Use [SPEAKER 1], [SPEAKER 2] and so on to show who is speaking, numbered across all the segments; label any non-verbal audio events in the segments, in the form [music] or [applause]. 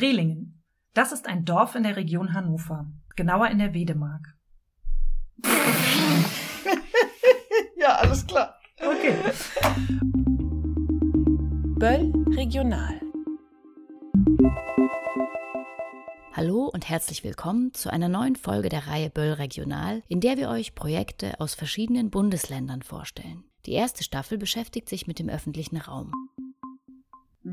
[SPEAKER 1] Brelingen. Das ist ein Dorf in der Region Hannover, genauer in der Wedemark. [laughs]
[SPEAKER 2] ja, alles klar.
[SPEAKER 1] Okay.
[SPEAKER 3] Böll Regional.
[SPEAKER 4] Hallo und herzlich willkommen zu einer neuen Folge der Reihe Böll Regional, in der wir euch Projekte aus verschiedenen Bundesländern vorstellen. Die erste Staffel beschäftigt sich mit dem öffentlichen Raum.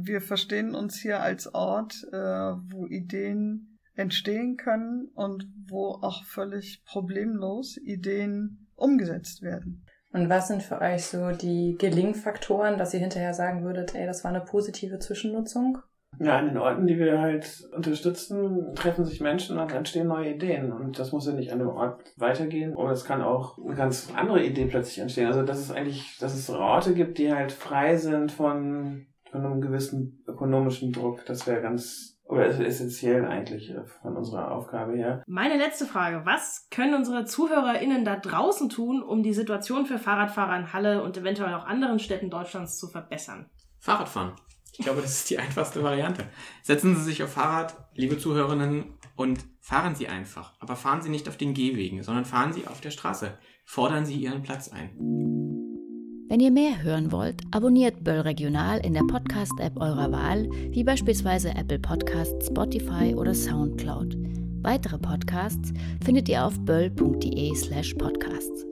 [SPEAKER 2] Wir verstehen uns hier als Ort, äh, wo Ideen entstehen können und wo auch völlig problemlos Ideen umgesetzt werden.
[SPEAKER 5] Und was sind für euch so die Gelingfaktoren, dass ihr hinterher sagen würdet, ey, das war eine positive Zwischennutzung?
[SPEAKER 6] Ja, an den Orten, die wir halt unterstützen, treffen sich Menschen und entstehen neue Ideen. Und das muss ja nicht an dem Ort weitergehen. Oder es kann auch eine ganz andere Idee plötzlich entstehen. Also, dass es eigentlich, dass es Orte gibt, die halt frei sind von, von einem gewissen ökonomischen Druck. Das wäre ganz oder ist essentiell eigentlich äh, von unserer Aufgabe her.
[SPEAKER 7] Meine letzte Frage. Was können unsere ZuhörerInnen da draußen tun, um die Situation für Fahrradfahrer in Halle und eventuell auch anderen Städten Deutschlands zu verbessern?
[SPEAKER 8] Fahrradfahren. Ich glaube, das ist die einfachste Variante. Setzen Sie sich auf Fahrrad, liebe Zuhörerinnen, und fahren Sie einfach. Aber fahren Sie nicht auf den Gehwegen, sondern fahren Sie auf der Straße. Fordern Sie Ihren Platz ein.
[SPEAKER 4] Wenn ihr mehr hören wollt, abonniert Böll Regional in der Podcast-App eurer Wahl, wie beispielsweise Apple Podcasts, Spotify oder Soundcloud. Weitere Podcasts findet ihr auf böll.de/slash podcasts.